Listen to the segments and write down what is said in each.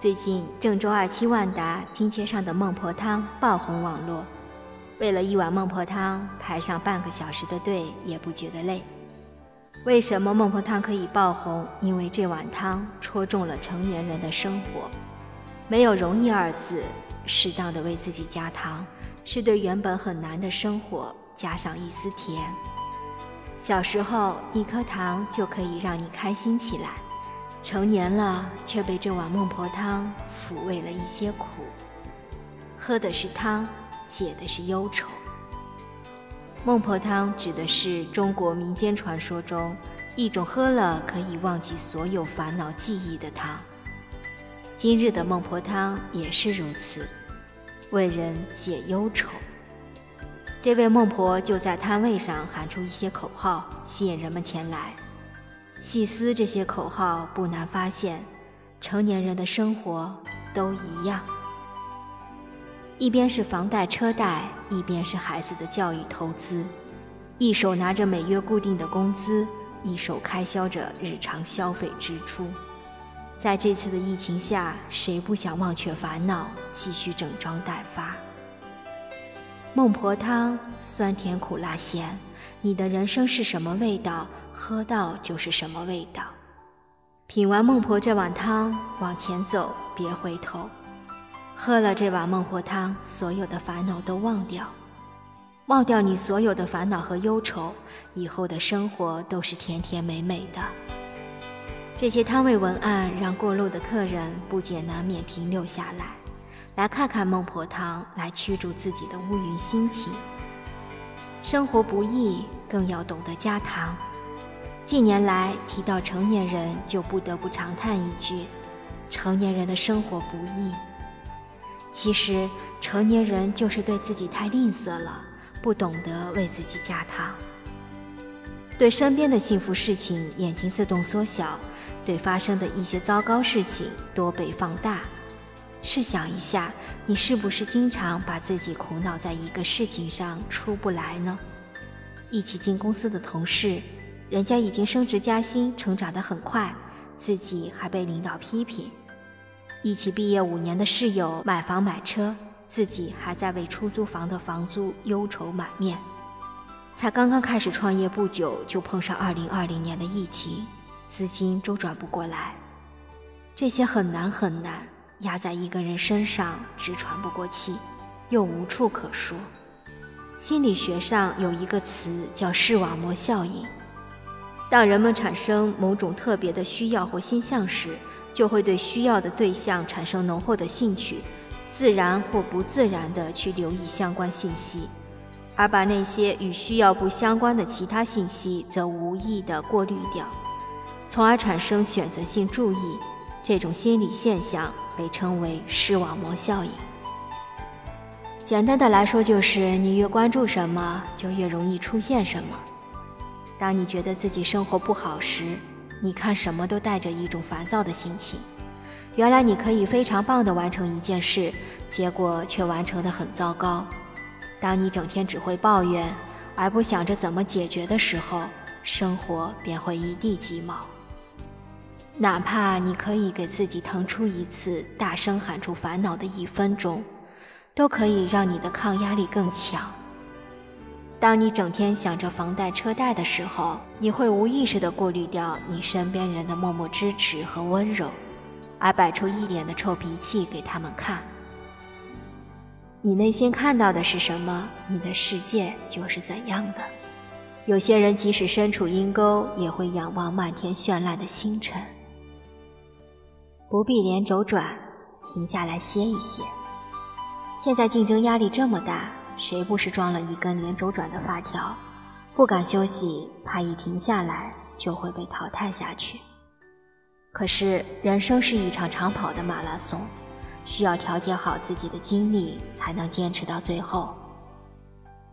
最近郑州二期万达金街上的孟婆汤爆红网络，为了一碗孟婆汤排上半个小时的队也不觉得累。为什么孟婆汤可以爆红？因为这碗汤戳中了成年人的生活，没有容易二字，适当的为自己加糖，是对原本很难的生活加上一丝甜。小时候一颗糖就可以让你开心起来。成年了，却被这碗孟婆汤抚慰了一些苦，喝的是汤，解的是忧愁。孟婆汤指的是中国民间传说中一种喝了可以忘记所有烦恼记忆的汤。今日的孟婆汤也是如此，为人解忧愁。这位孟婆就在摊位上喊出一些口号，吸引人们前来。细思这些口号，不难发现，成年人的生活都一样。一边是房贷车贷，一边是孩子的教育投资，一手拿着每月固定的工资，一手开销着日常消费支出。在这次的疫情下，谁不想忘却烦恼，继续整装待发？孟婆汤，酸甜苦辣咸。你的人生是什么味道，喝到就是什么味道。品完孟婆这碗汤，往前走，别回头。喝了这碗孟婆汤，所有的烦恼都忘掉，忘掉你所有的烦恼和忧愁，以后的生活都是甜甜美美的。这些摊位文案让过路的客人不解难免停留下来，来看看孟婆汤，来驱逐自己的乌云心情。生活不易，更要懂得加糖。近年来提到成年人，就不得不长叹一句：成年人的生活不易。其实，成年人就是对自己太吝啬了，不懂得为自己加糖。对身边的幸福事情眼睛自动缩小，对发生的一些糟糕事情多倍放大。试想一下，你是不是经常把自己苦恼在一个事情上出不来呢？一起进公司的同事，人家已经升职加薪，成长得很快，自己还被领导批评；一起毕业五年的室友买房买车，自己还在为出租房的房租忧愁满面。才刚刚开始创业不久，就碰上二零二零年的疫情，资金周转不过来，这些很难很难。压在一个人身上，直喘不过气，又无处可说。心理学上有一个词叫视网膜效应。当人们产生某种特别的需要或心象时，就会对需要的对象产生浓厚的兴趣，自然或不自然地去留意相关信息，而把那些与需要不相关的其他信息则无意地过滤掉，从而产生选择性注意。这种心理现象。被称为视网膜效应。简单的来说，就是你越关注什么，就越容易出现什么。当你觉得自己生活不好时，你看什么都带着一种烦躁的心情。原来你可以非常棒的完成一件事，结果却完成的很糟糕。当你整天只会抱怨，而不想着怎么解决的时候，生活便会一地鸡毛。哪怕你可以给自己腾出一次大声喊出烦恼的一分钟，都可以让你的抗压力更强。当你整天想着房贷车贷的时候，你会无意识地过滤掉你身边人的默默支持和温柔，而摆出一脸的臭脾气给他们看。你内心看到的是什么，你的世界就是怎样的。有些人即使身处阴沟，也会仰望漫天绚烂的星辰。不必连轴转，停下来歇一歇。现在竞争压力这么大，谁不是装了一根连轴转的发条？不敢休息，怕一停下来就会被淘汰下去。可是人生是一场长跑的马拉松，需要调节好自己的精力，才能坚持到最后。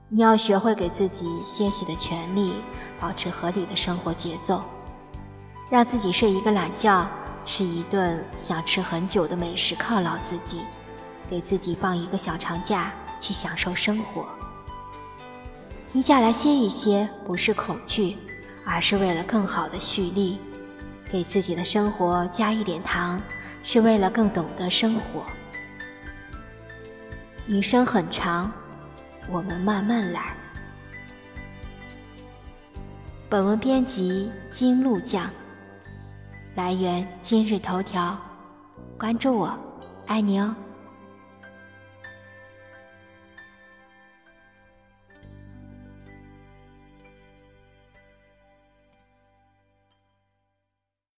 你要学会给自己歇息的权利，保持合理的生活节奏，让自己睡一个懒觉。吃一顿想吃很久的美食犒劳自己，给自己放一个小长假去享受生活。停下来歇一歇，不是恐惧，而是为了更好的蓄力，给自己的生活加一点糖，是为了更懂得生活。余生很长，我们慢慢来。本文编辑金鹿酱，来源今日头条。关注我，爱你哦。